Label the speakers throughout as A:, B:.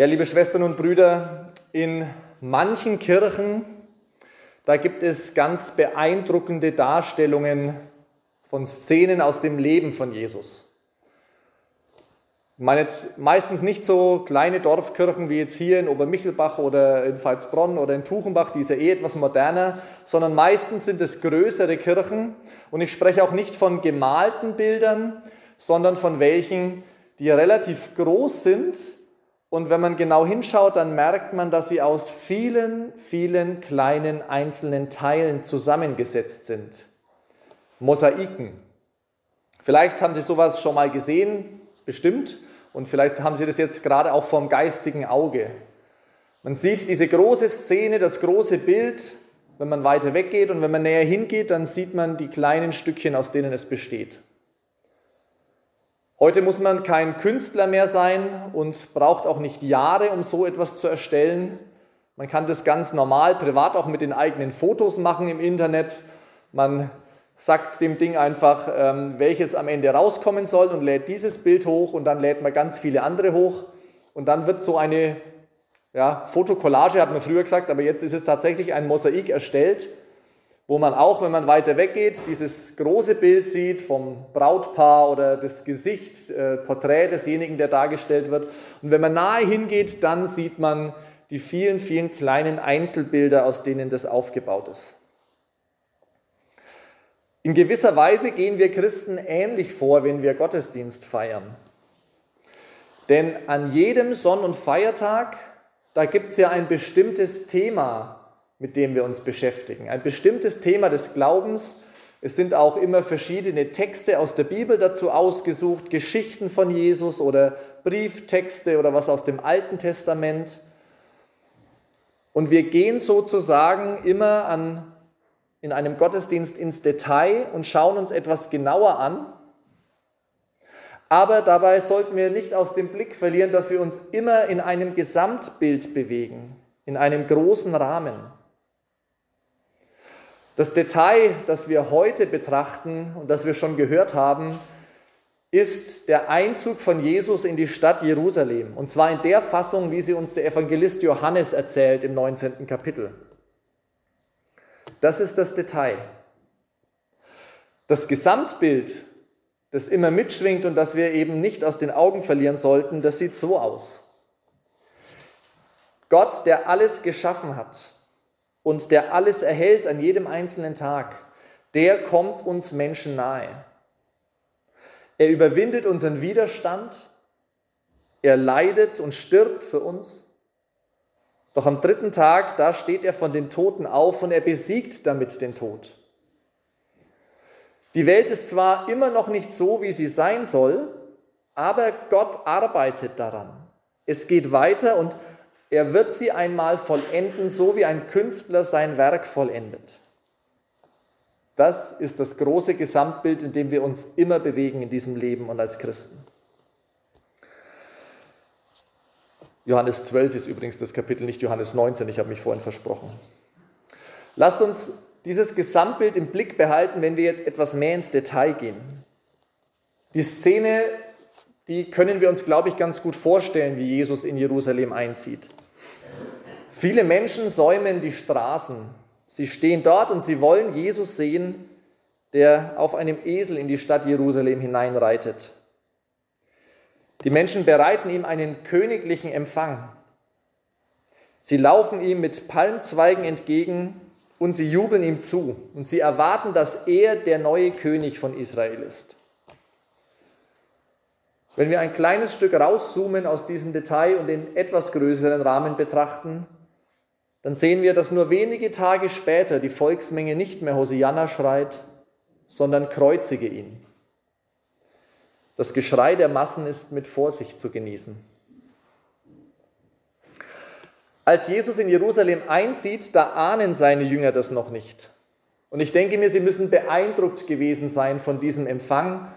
A: Ja, liebe Schwestern und Brüder, in manchen Kirchen, da gibt es ganz beeindruckende Darstellungen von Szenen aus dem Leben von Jesus. Ich meine jetzt meistens nicht so kleine Dorfkirchen wie jetzt hier in Obermichelbach oder in Pfalzbronn oder in Tuchenbach, die ist ja eh etwas moderner, sondern meistens sind es größere Kirchen. Und ich spreche auch nicht von gemalten Bildern, sondern von welchen, die relativ groß sind und wenn man genau hinschaut, dann merkt man, dass sie aus vielen, vielen kleinen einzelnen Teilen zusammengesetzt sind. Mosaiken. Vielleicht haben Sie sowas schon mal gesehen, bestimmt. Und vielleicht haben Sie das jetzt gerade auch vom geistigen Auge. Man sieht diese große Szene, das große Bild, wenn man weiter weggeht und wenn man näher hingeht, dann sieht man die kleinen Stückchen, aus denen es besteht. Heute muss man kein Künstler mehr sein und braucht auch nicht Jahre, um so etwas zu erstellen. Man kann das ganz normal, privat auch mit den eigenen Fotos machen im Internet. Man sagt dem Ding einfach, ähm, welches am Ende rauskommen soll und lädt dieses Bild hoch und dann lädt man ganz viele andere hoch und dann wird so eine ja, Fotokollage, hat man früher gesagt, aber jetzt ist es tatsächlich ein Mosaik erstellt wo man auch, wenn man weiter weggeht, dieses große Bild sieht vom Brautpaar oder das Gesicht, äh, Porträt desjenigen, der dargestellt wird. Und wenn man nahe hingeht, dann sieht man die vielen, vielen kleinen Einzelbilder, aus denen das aufgebaut ist. In gewisser Weise gehen wir Christen ähnlich vor, wenn wir Gottesdienst feiern. Denn an jedem Sonn- und Feiertag, da gibt es ja ein bestimmtes Thema, mit dem wir uns beschäftigen. Ein bestimmtes Thema des Glaubens. Es sind auch immer verschiedene Texte aus der Bibel dazu ausgesucht, Geschichten von Jesus oder Brieftexte oder was aus dem Alten Testament. Und wir gehen sozusagen immer an, in einem Gottesdienst ins Detail und schauen uns etwas genauer an. Aber dabei sollten wir nicht aus dem Blick verlieren, dass wir uns immer in einem Gesamtbild bewegen, in einem großen Rahmen. Das Detail, das wir heute betrachten und das wir schon gehört haben, ist der Einzug von Jesus in die Stadt Jerusalem. Und zwar in der Fassung, wie sie uns der Evangelist Johannes erzählt im 19. Kapitel. Das ist das Detail. Das Gesamtbild, das immer mitschwingt und das wir eben nicht aus den Augen verlieren sollten, das sieht so aus. Gott, der alles geschaffen hat, und der alles erhält an jedem einzelnen Tag, der kommt uns Menschen nahe. Er überwindet unseren Widerstand, er leidet und stirbt für uns. Doch am dritten Tag, da steht er von den Toten auf und er besiegt damit den Tod. Die Welt ist zwar immer noch nicht so, wie sie sein soll, aber Gott arbeitet daran. Es geht weiter und er wird sie einmal vollenden, so wie ein Künstler sein Werk vollendet. Das ist das große Gesamtbild, in dem wir uns immer bewegen in diesem Leben und als Christen. Johannes 12 ist übrigens das Kapitel, nicht Johannes 19, ich habe mich vorhin versprochen. Lasst uns dieses Gesamtbild im Blick behalten, wenn wir jetzt etwas mehr ins Detail gehen. Die Szene die können wir uns, glaube ich, ganz gut vorstellen, wie Jesus in Jerusalem einzieht. Viele Menschen säumen die Straßen. Sie stehen dort und sie wollen Jesus sehen, der auf einem Esel in die Stadt Jerusalem hineinreitet. Die Menschen bereiten ihm einen königlichen Empfang. Sie laufen ihm mit Palmzweigen entgegen und sie jubeln ihm zu und sie erwarten, dass er der neue König von Israel ist. Wenn wir ein kleines Stück rauszoomen aus diesem Detail und den etwas größeren Rahmen betrachten, dann sehen wir, dass nur wenige Tage später die Volksmenge nicht mehr Hosianna schreit, sondern kreuzige ihn. Das Geschrei der Massen ist mit Vorsicht zu genießen. Als Jesus in Jerusalem einzieht, da ahnen seine Jünger das noch nicht. Und ich denke mir, sie müssen beeindruckt gewesen sein von diesem Empfang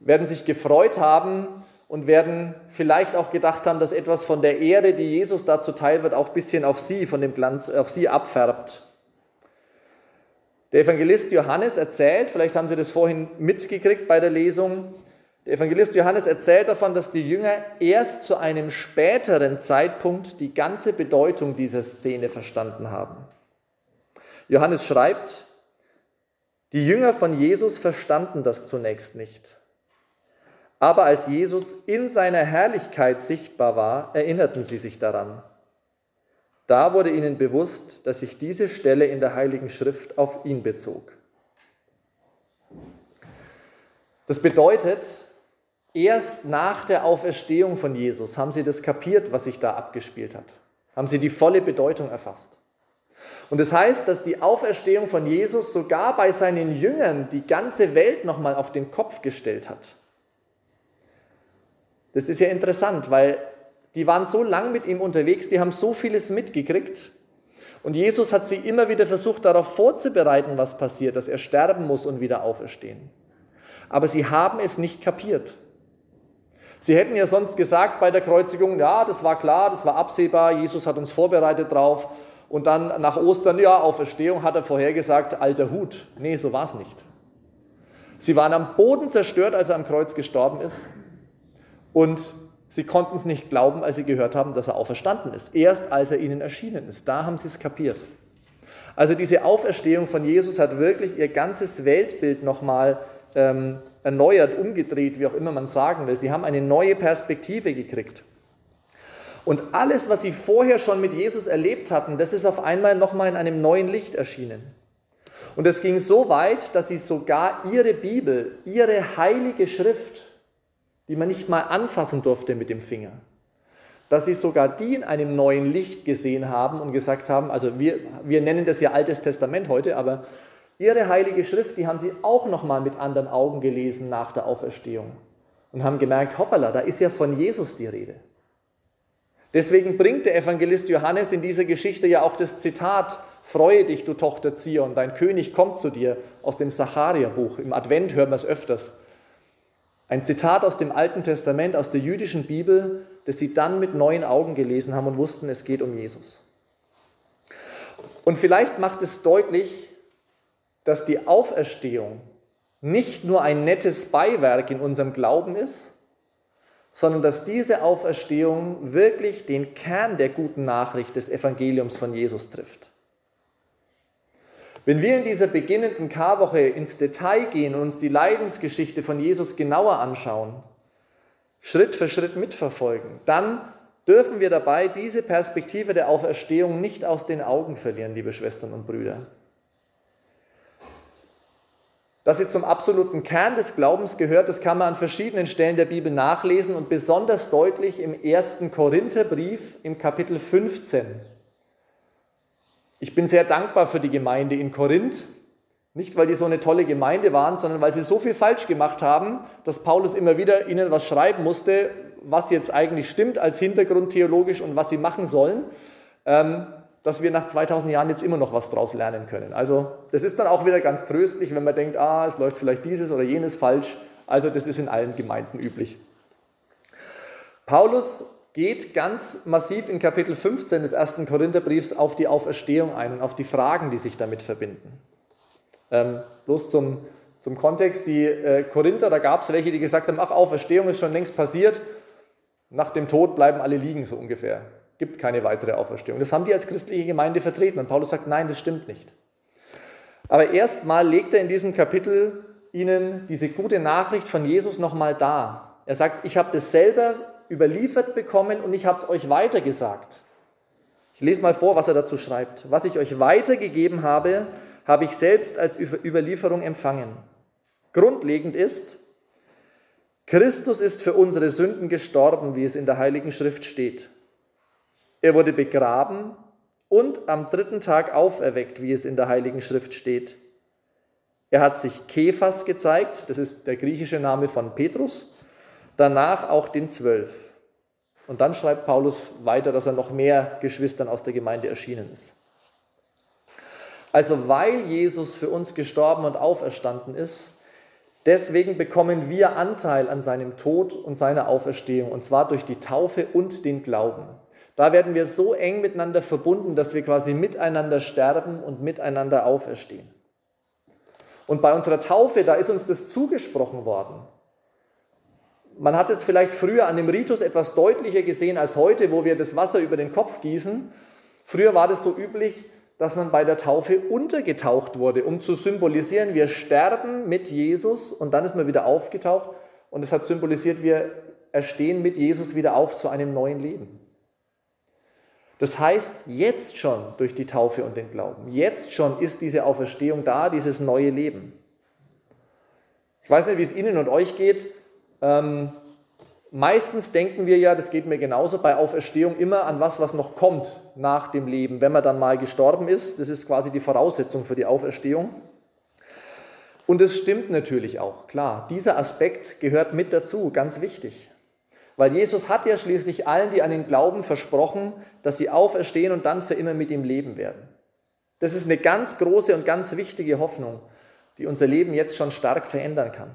A: werden sich gefreut haben und werden vielleicht auch gedacht haben, dass etwas von der Ehre, die Jesus da zuteil wird, auch ein bisschen auf sie, von dem Glanz, auf sie abfärbt. Der Evangelist Johannes erzählt, vielleicht haben Sie das vorhin mitgekriegt bei der Lesung, Der Evangelist Johannes erzählt davon, dass die Jünger erst zu einem späteren Zeitpunkt die ganze Bedeutung dieser Szene verstanden haben. Johannes schreibt, die Jünger von Jesus verstanden das zunächst nicht. Aber als Jesus in seiner Herrlichkeit sichtbar war, erinnerten sie sich daran. Da wurde ihnen bewusst, dass sich diese Stelle in der Heiligen Schrift auf ihn bezog. Das bedeutet, erst nach der Auferstehung von Jesus haben sie das kapiert, was sich da abgespielt hat. Haben sie die volle Bedeutung erfasst. Und das heißt, dass die Auferstehung von Jesus sogar bei seinen Jüngern die ganze Welt nochmal auf den Kopf gestellt hat. Das ist ja interessant, weil die waren so lang mit ihm unterwegs, die haben so vieles mitgekriegt. Und Jesus hat sie immer wieder versucht, darauf vorzubereiten, was passiert, dass er sterben muss und wieder auferstehen. Aber sie haben es nicht kapiert. Sie hätten ja sonst gesagt bei der Kreuzigung, ja, das war klar, das war absehbar, Jesus hat uns vorbereitet drauf. Und dann nach Ostern, ja, Auferstehung hat er vorhergesagt, alter Hut. Nee, so war es nicht. Sie waren am Boden zerstört, als er am Kreuz gestorben ist. Und sie konnten es nicht glauben, als sie gehört haben, dass er auferstanden ist. Erst als er ihnen erschienen ist. Da haben sie es kapiert. Also diese Auferstehung von Jesus hat wirklich ihr ganzes Weltbild nochmal ähm, erneuert, umgedreht, wie auch immer man sagen will. Sie haben eine neue Perspektive gekriegt. Und alles, was sie vorher schon mit Jesus erlebt hatten, das ist auf einmal nochmal in einem neuen Licht erschienen. Und es ging so weit, dass sie sogar ihre Bibel, ihre heilige Schrift, die man nicht mal anfassen durfte mit dem Finger, dass sie sogar die in einem neuen Licht gesehen haben und gesagt haben, also wir, wir nennen das ja Altes Testament heute, aber ihre heilige Schrift, die haben sie auch nochmal mit anderen Augen gelesen nach der Auferstehung und haben gemerkt, hoppala, da ist ja von Jesus die Rede. Deswegen bringt der Evangelist Johannes in dieser Geschichte ja auch das Zitat, Freue dich, du Tochter Zion, dein König kommt zu dir, aus dem Sacharia-Buch. Im Advent hören wir es öfters. Ein Zitat aus dem Alten Testament, aus der jüdischen Bibel, das sie dann mit neuen Augen gelesen haben und wussten, es geht um Jesus. Und vielleicht macht es deutlich, dass die Auferstehung nicht nur ein nettes Beiwerk in unserem Glauben ist, sondern dass diese Auferstehung wirklich den Kern der guten Nachricht des Evangeliums von Jesus trifft. Wenn wir in dieser beginnenden Karwoche ins Detail gehen und uns die Leidensgeschichte von Jesus genauer anschauen, Schritt für Schritt mitverfolgen, dann dürfen wir dabei diese Perspektive der Auferstehung nicht aus den Augen verlieren, liebe Schwestern und Brüder dass sie zum absoluten Kern des Glaubens gehört, das kann man an verschiedenen Stellen der Bibel nachlesen und besonders deutlich im ersten Korintherbrief im Kapitel 15. Ich bin sehr dankbar für die Gemeinde in Korinth, nicht weil die so eine tolle Gemeinde waren, sondern weil sie so viel falsch gemacht haben, dass Paulus immer wieder ihnen was schreiben musste, was jetzt eigentlich stimmt als Hintergrund theologisch und was sie machen sollen. Ähm, dass wir nach 2000 Jahren jetzt immer noch was draus lernen können. Also das ist dann auch wieder ganz tröstlich, wenn man denkt, ah, es läuft vielleicht dieses oder jenes falsch. Also das ist in allen Gemeinden üblich. Paulus geht ganz massiv in Kapitel 15 des ersten Korintherbriefs auf die Auferstehung ein und auf die Fragen, die sich damit verbinden. Ähm, bloß zum, zum Kontext, die äh, Korinther, da gab es welche, die gesagt haben, ach, Auferstehung ist schon längst passiert, nach dem Tod bleiben alle liegen, so ungefähr gibt keine weitere Auferstehung. Das haben die als christliche Gemeinde vertreten und Paulus sagt, nein, das stimmt nicht. Aber erstmal legt er in diesem Kapitel ihnen diese gute Nachricht von Jesus nochmal dar. Er sagt, ich habe das selber überliefert bekommen und ich habe es euch weitergesagt. Ich lese mal vor, was er dazu schreibt. Was ich euch weitergegeben habe, habe ich selbst als Überlieferung empfangen. Grundlegend ist, Christus ist für unsere Sünden gestorben, wie es in der Heiligen Schrift steht. Er wurde begraben und am dritten Tag auferweckt, wie es in der Heiligen Schrift steht. Er hat sich Kephas gezeigt, das ist der griechische Name von Petrus, danach auch den Zwölf. Und dann schreibt Paulus weiter, dass er noch mehr Geschwistern aus der Gemeinde erschienen ist. Also weil Jesus für uns gestorben und auferstanden ist, deswegen bekommen wir Anteil an seinem Tod und seiner Auferstehung, und zwar durch die Taufe und den Glauben. Da werden wir so eng miteinander verbunden, dass wir quasi miteinander sterben und miteinander auferstehen. Und bei unserer Taufe, da ist uns das zugesprochen worden. Man hat es vielleicht früher an dem Ritus etwas deutlicher gesehen als heute, wo wir das Wasser über den Kopf gießen. Früher war das so üblich, dass man bei der Taufe untergetaucht wurde, um zu symbolisieren, wir sterben mit Jesus und dann ist man wieder aufgetaucht und es hat symbolisiert, wir erstehen mit Jesus wieder auf zu einem neuen Leben. Das heißt, jetzt schon durch die Taufe und den Glauben, jetzt schon ist diese Auferstehung da, dieses neue Leben. Ich weiß nicht, wie es Ihnen und euch geht. Ähm, meistens denken wir ja, das geht mir genauso, bei Auferstehung immer an was, was noch kommt nach dem Leben, wenn man dann mal gestorben ist. Das ist quasi die Voraussetzung für die Auferstehung. Und es stimmt natürlich auch, klar. Dieser Aspekt gehört mit dazu, ganz wichtig. Weil Jesus hat ja schließlich allen, die an ihn glauben, versprochen, dass sie auferstehen und dann für immer mit ihm leben werden. Das ist eine ganz große und ganz wichtige Hoffnung, die unser Leben jetzt schon stark verändern kann.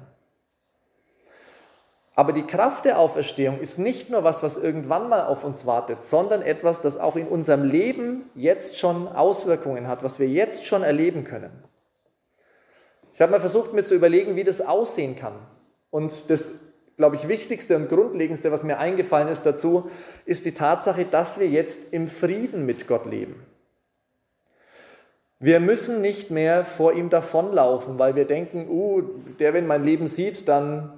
A: Aber die Kraft der Auferstehung ist nicht nur was, was irgendwann mal auf uns wartet, sondern etwas, das auch in unserem Leben jetzt schon Auswirkungen hat, was wir jetzt schon erleben können. Ich habe mal versucht, mir zu überlegen, wie das aussehen kann. Und das, glaube ich, Wichtigste und Grundlegendste, was mir eingefallen ist dazu, ist die Tatsache, dass wir jetzt im Frieden mit Gott leben. Wir müssen nicht mehr vor ihm davonlaufen, weil wir denken, uh, der, wenn mein Leben sieht, dann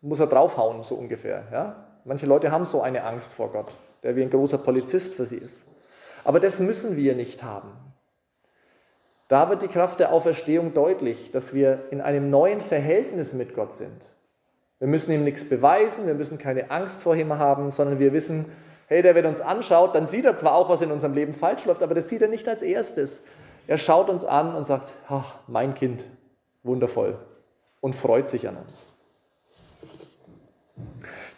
A: muss er draufhauen, so ungefähr. Ja? Manche Leute haben so eine Angst vor Gott, der wie ein großer Polizist für sie ist. Aber das müssen wir nicht haben. Da wird die Kraft der Auferstehung deutlich, dass wir in einem neuen Verhältnis mit Gott sind. Wir müssen ihm nichts beweisen, wir müssen keine Angst vor ihm haben, sondern wir wissen, hey, der, wenn uns anschaut, dann sieht er zwar auch, was in unserem Leben falsch läuft, aber das sieht er nicht als erstes. Er schaut uns an und sagt, ach, mein Kind, wundervoll und freut sich an uns.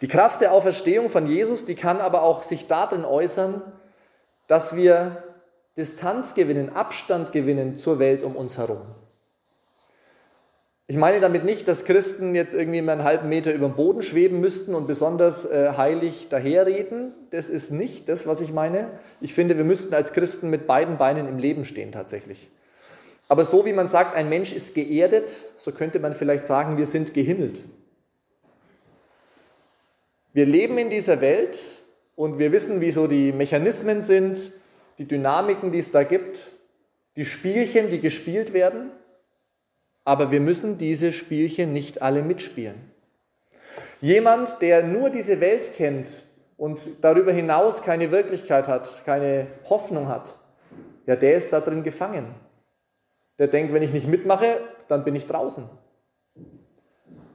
A: Die Kraft der Auferstehung von Jesus, die kann aber auch sich darin äußern, dass wir Distanz gewinnen, Abstand gewinnen zur Welt um uns herum. Ich meine damit nicht, dass Christen jetzt irgendwie mal einen halben Meter über dem Boden schweben müssten und besonders äh, heilig daherreden. Das ist nicht das, was ich meine. Ich finde, wir müssten als Christen mit beiden Beinen im Leben stehen tatsächlich. Aber so wie man sagt, ein Mensch ist geerdet, so könnte man vielleicht sagen, wir sind gehimmelt. Wir leben in dieser Welt und wir wissen, wie so die Mechanismen sind, die Dynamiken, die es da gibt, die Spielchen, die gespielt werden. Aber wir müssen diese Spielchen nicht alle mitspielen. Jemand, der nur diese Welt kennt und darüber hinaus keine Wirklichkeit hat, keine Hoffnung hat, ja, der ist da drin gefangen. Der denkt, wenn ich nicht mitmache, dann bin ich draußen.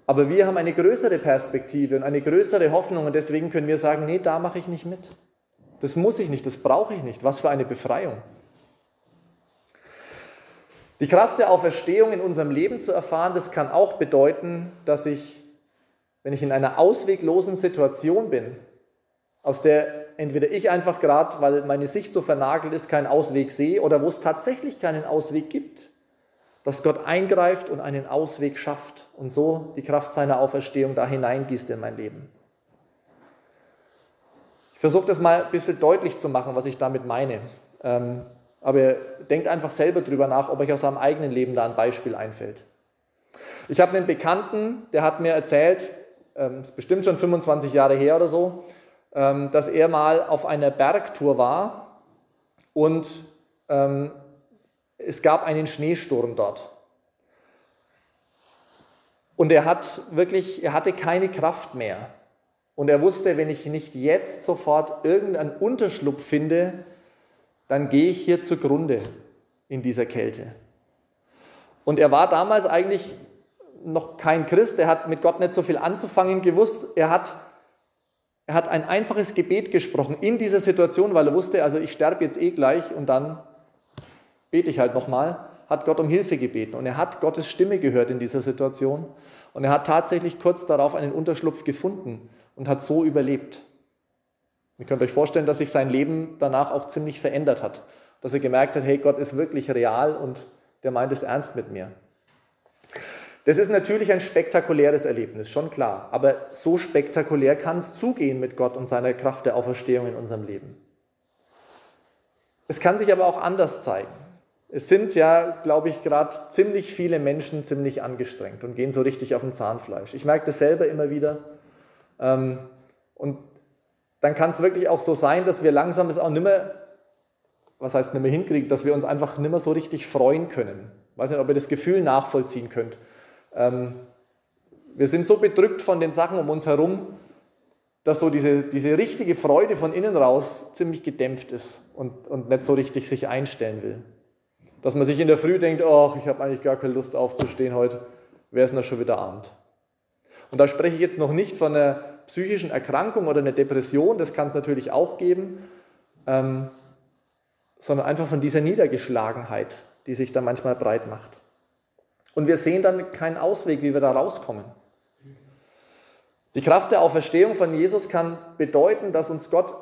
A: Aber wir haben eine größere Perspektive und eine größere Hoffnung und deswegen können wir sagen, nee, da mache ich nicht mit. Das muss ich nicht, das brauche ich nicht. Was für eine Befreiung. Die Kraft der Auferstehung in unserem Leben zu erfahren, das kann auch bedeuten, dass ich, wenn ich in einer ausweglosen Situation bin, aus der entweder ich einfach gerade, weil meine Sicht so vernagelt ist, keinen Ausweg sehe oder wo es tatsächlich keinen Ausweg gibt, dass Gott eingreift und einen Ausweg schafft und so die Kraft seiner Auferstehung da hineingießt in mein Leben. Ich versuche das mal ein bisschen deutlich zu machen, was ich damit meine. Ähm, aber denkt einfach selber drüber nach, ob euch aus eurem eigenen Leben da ein Beispiel einfällt. Ich habe einen Bekannten, der hat mir erzählt, ähm, ist bestimmt schon 25 Jahre her oder so, ähm, dass er mal auf einer Bergtour war und es gab einen Schneesturm dort. Und er hat wirklich, er hatte keine Kraft mehr. Und er wusste, wenn ich nicht jetzt sofort irgendeinen Unterschlupf finde, dann gehe ich hier zugrunde in dieser Kälte. Und er war damals eigentlich noch kein Christ, er hat mit Gott nicht so viel anzufangen gewusst. Er hat, er hat ein einfaches Gebet gesprochen in dieser Situation, weil er wusste, also ich sterbe jetzt eh gleich und dann bete ich halt nochmal, hat Gott um Hilfe gebeten. Und er hat Gottes Stimme gehört in dieser Situation. Und er hat tatsächlich kurz darauf einen Unterschlupf gefunden und hat so überlebt. Ihr könnt euch vorstellen, dass sich sein Leben danach auch ziemlich verändert hat. Dass er gemerkt hat, hey, Gott ist wirklich real und der meint es ernst mit mir. Das ist natürlich ein spektakuläres Erlebnis, schon klar. Aber so spektakulär kann es zugehen mit Gott und seiner Kraft der Auferstehung in unserem Leben. Es kann sich aber auch anders zeigen. Es sind ja, glaube ich, gerade ziemlich viele Menschen ziemlich angestrengt und gehen so richtig auf dem Zahnfleisch. Ich merke das selber immer wieder. Ähm, und dann kann es wirklich auch so sein, dass wir langsam es auch nicht mehr, was heißt nicht mehr hinkriegen, dass wir uns einfach nicht mehr so richtig freuen können. Ich weiß nicht, ob ihr das Gefühl nachvollziehen könnt. Ähm, wir sind so bedrückt von den Sachen um uns herum, dass so diese, diese richtige Freude von innen raus ziemlich gedämpft ist und, und nicht so richtig sich einstellen will. Dass man sich in der Früh denkt, ach, ich habe eigentlich gar keine Lust aufzustehen heute, wäre es noch schon wieder Abend. Und da spreche ich jetzt noch nicht von einer psychischen Erkrankung oder einer Depression, das kann es natürlich auch geben, ähm, sondern einfach von dieser Niedergeschlagenheit, die sich da manchmal breit macht. Und wir sehen dann keinen Ausweg, wie wir da rauskommen. Die Kraft der Auferstehung von Jesus kann bedeuten, dass uns Gott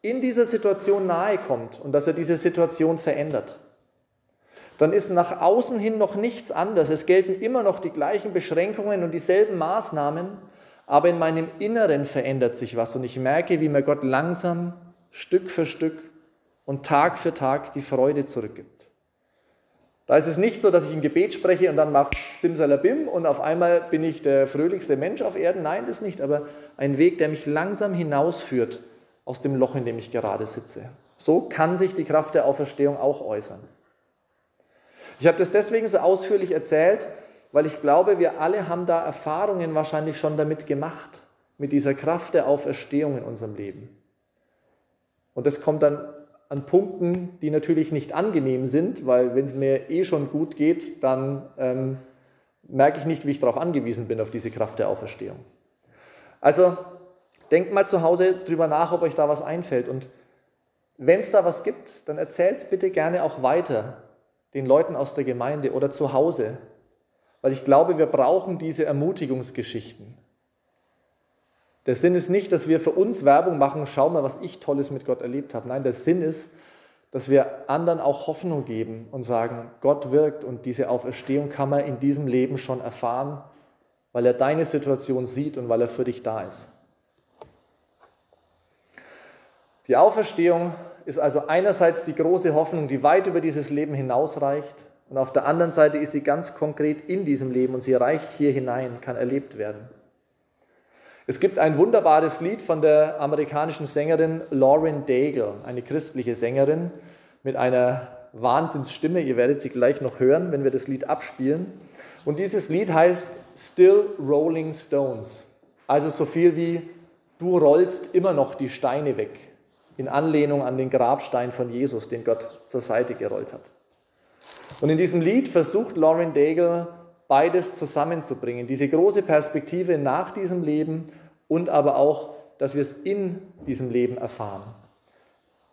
A: in dieser Situation nahe kommt und dass er diese Situation verändert. Dann ist nach außen hin noch nichts anders. Es gelten immer noch die gleichen Beschränkungen und dieselben Maßnahmen, aber in meinem Inneren verändert sich was und ich merke, wie mir Gott langsam, Stück für Stück und Tag für Tag die Freude zurückgibt. Da ist es nicht so, dass ich ein Gebet spreche und dann macht Simsalabim und auf einmal bin ich der fröhlichste Mensch auf Erden. Nein, das nicht, aber ein Weg, der mich langsam hinausführt aus dem Loch, in dem ich gerade sitze. So kann sich die Kraft der Auferstehung auch äußern. Ich habe das deswegen so ausführlich erzählt, weil ich glaube, wir alle haben da Erfahrungen wahrscheinlich schon damit gemacht, mit dieser Kraft der Auferstehung in unserem Leben. Und das kommt dann an Punkten, die natürlich nicht angenehm sind, weil wenn es mir eh schon gut geht, dann ähm, merke ich nicht, wie ich darauf angewiesen bin, auf diese Kraft der Auferstehung. Also denkt mal zu Hause drüber nach, ob euch da was einfällt. Und wenn es da was gibt, dann erzählt es bitte gerne auch weiter den Leuten aus der Gemeinde oder zu Hause. Weil ich glaube, wir brauchen diese Ermutigungsgeschichten. Der Sinn ist nicht, dass wir für uns Werbung machen, schau mal, was ich Tolles mit Gott erlebt habe. Nein, der Sinn ist, dass wir anderen auch Hoffnung geben und sagen, Gott wirkt und diese Auferstehung kann man in diesem Leben schon erfahren, weil er deine Situation sieht und weil er für dich da ist. Die Auferstehung ist also einerseits die große Hoffnung, die weit über dieses Leben hinausreicht und auf der anderen Seite ist sie ganz konkret in diesem Leben und sie reicht hier hinein, kann erlebt werden. Es gibt ein wunderbares Lied von der amerikanischen Sängerin Lauren Daigle, eine christliche Sängerin mit einer Wahnsinnsstimme. Ihr werdet sie gleich noch hören, wenn wir das Lied abspielen. Und dieses Lied heißt Still Rolling Stones. Also so viel wie Du rollst immer noch die Steine weg, in Anlehnung an den Grabstein von Jesus, den Gott zur Seite gerollt hat. Und in diesem Lied versucht Lauren Daigle beides zusammenzubringen. Diese große Perspektive nach diesem Leben und aber auch, dass wir es in diesem Leben erfahren.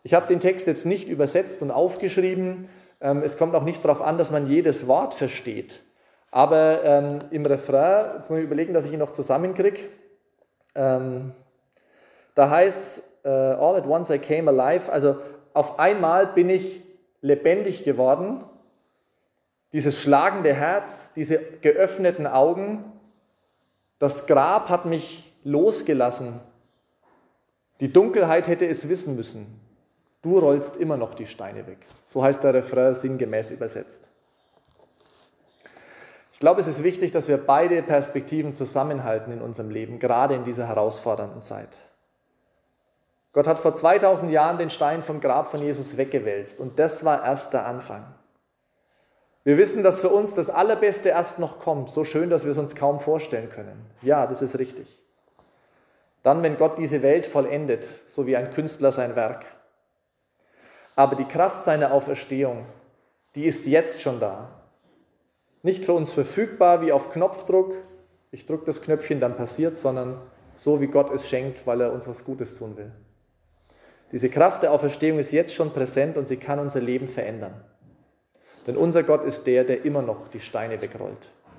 A: Ich habe den Text jetzt nicht übersetzt und aufgeschrieben. Ähm, es kommt auch nicht darauf an, dass man jedes Wort versteht. Aber ähm, im Refrain, jetzt muss ich überlegen, dass ich ihn noch zusammenkriege, ähm, da heißt es, uh, All at once I came alive, also auf einmal bin ich lebendig geworden dieses schlagende Herz, diese geöffneten Augen, das Grab hat mich losgelassen. Die Dunkelheit hätte es wissen müssen. Du rollst immer noch die Steine weg. So heißt der Refrain sinngemäß übersetzt. Ich glaube, es ist wichtig, dass wir beide Perspektiven zusammenhalten in unserem Leben, gerade in dieser herausfordernden Zeit. Gott hat vor 2000 Jahren den Stein vom Grab von Jesus weggewälzt und das war erst der Anfang. Wir wissen, dass für uns das Allerbeste erst noch kommt, so schön, dass wir es uns kaum vorstellen können. Ja, das ist richtig. Dann, wenn Gott diese Welt vollendet, so wie ein Künstler sein Werk. Aber die Kraft seiner Auferstehung, die ist jetzt schon da. Nicht für uns verfügbar wie auf Knopfdruck, ich drücke das Knöpfchen, dann passiert, sondern so wie Gott es schenkt, weil er uns was Gutes tun will. Diese Kraft der Auferstehung ist jetzt schon präsent und sie kann unser Leben verändern. Denn unser Gott ist der, der immer noch die Steine wegrollt.